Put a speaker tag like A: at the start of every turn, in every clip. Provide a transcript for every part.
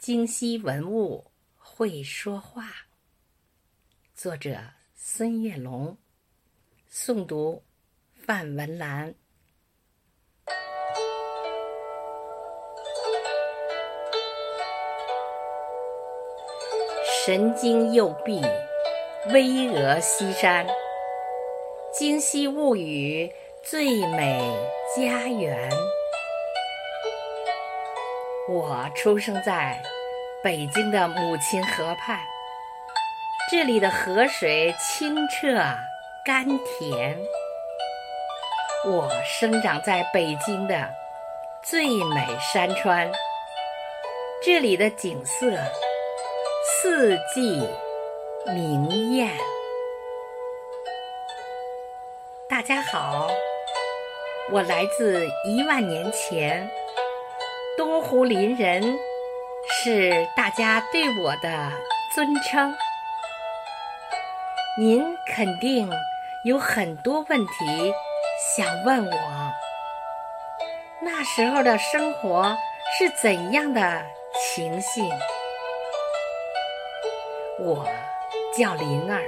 A: 京西文物会说话。作者：孙月龙，诵读：范文兰。神经右臂，巍峨西山，京西物语最美家园。我出生在北京的母亲河畔，这里的河水清澈甘甜。我生长在北京的最美山川，这里的景色四季明艳。大家好，我来自一万年前。东湖林人是大家对我的尊称。您肯定有很多问题想问我。那时候的生活是怎样的情形？我叫林儿，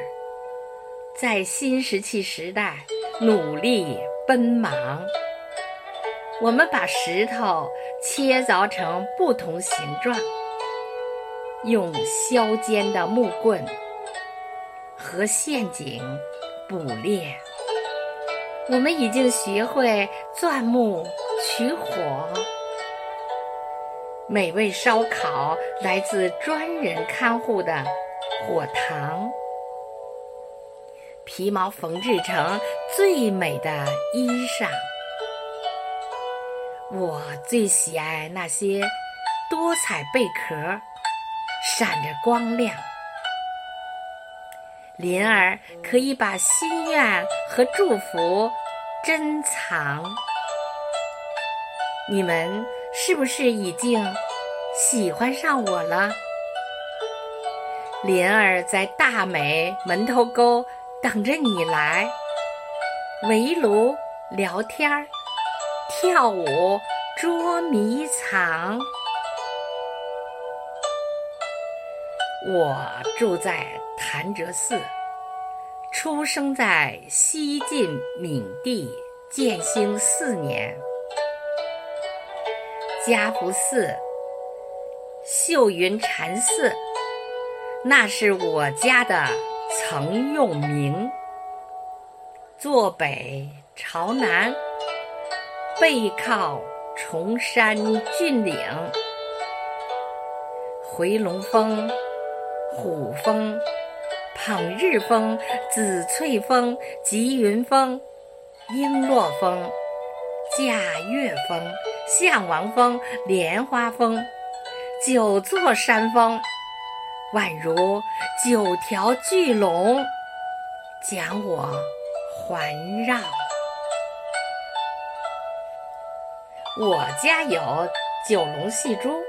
A: 在新石器时代努力奔忙。我们把石头切凿成不同形状，用削尖的木棍和陷阱捕猎。我们已经学会钻木取火，美味烧烤来自专人看护的火塘，皮毛缝制成最美的衣裳。我最喜爱那些多彩贝壳，闪着光亮。灵儿可以把心愿和祝福珍藏。你们是不是已经喜欢上我了？灵儿在大美门头沟等着你来围炉聊天儿。跳舞捉迷藏。我住在潭柘寺，出生在西晋闵帝建兴四年。嘉福寺、秀云禅寺，那是我家的曾用名。坐北朝南。背靠崇山峻岭，回龙峰、虎峰、捧日峰、紫翠峰、吉云峰、璎珞峰、驾月峰、象王峰、莲花峰，九座山峰宛如九条巨龙，将我环绕。我家有九龙戏珠，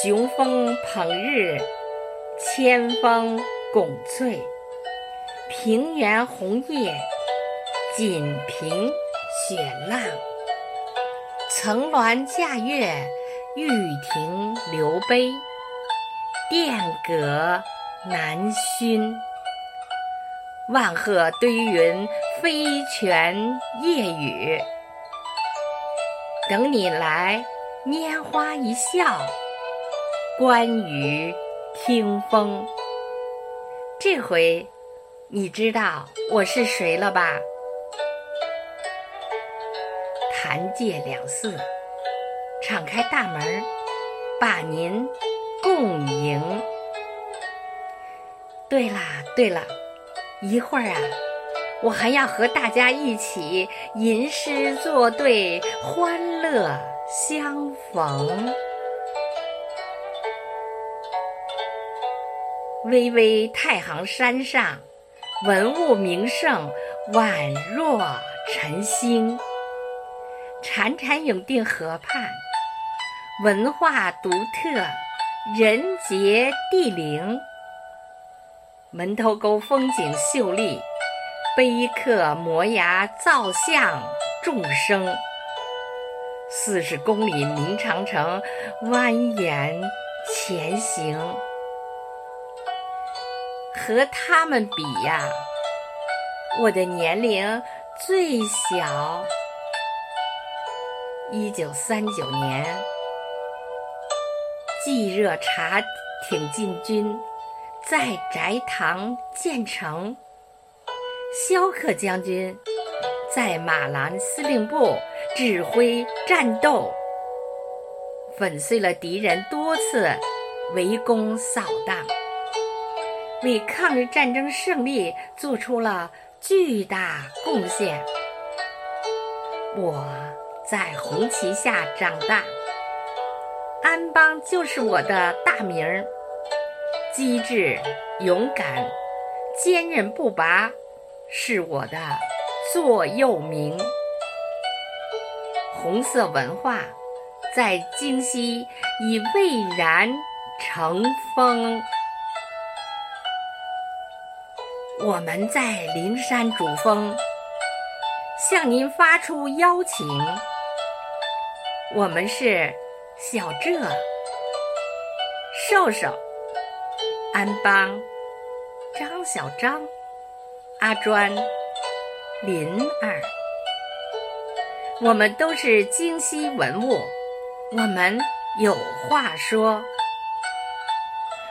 A: 雄风捧日，千峰拱翠，平原红叶，锦屏雪浪，层峦架月，玉亭流杯，殿阁南熏，万壑堆云，飞泉夜雨。等你来，拈花一笑，观雨听风。这回你知道我是谁了吧？潭柘两寺敞开大门，把您共迎。对啦对了，一会儿啊。我还要和大家一起吟诗作对，欢乐相逢。巍巍太行山上，文物名胜宛若晨星；潺潺永定河畔，文化独特，人杰地灵。门头沟风景秀丽。碑刻摩崖造像众生，四十公里明长城蜿蜒前行。和他们比呀，我的年龄最小。一九三九年，冀热察挺进军在翟塘建成，肖克将军在马兰司令部指挥战斗，粉碎了敌人多次围攻扫荡。为抗日战争胜利做出了巨大贡献。我在红旗下长大，安邦就是我的大名儿。机智、勇敢、坚韧不拔是我的座右铭。红色文化在京西已蔚然成风。我们在灵山主峰向您发出邀请。我们是小浙、瘦瘦、安邦、张小张、阿专、林儿，我们都是京西文物，我们有话说。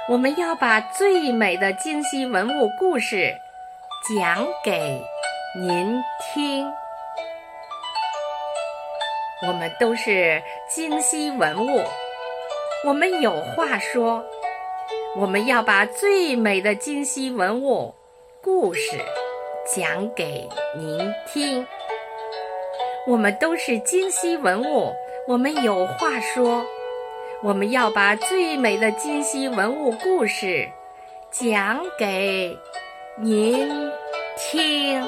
A: 我们要把最美的京西文物故事讲给您听。我们都是京西文物，我们有话说。我们要把最美的京西文物故事讲给您听。我们都是京西文物，我们有话说。我们要把最美的京西文物故事讲给您听。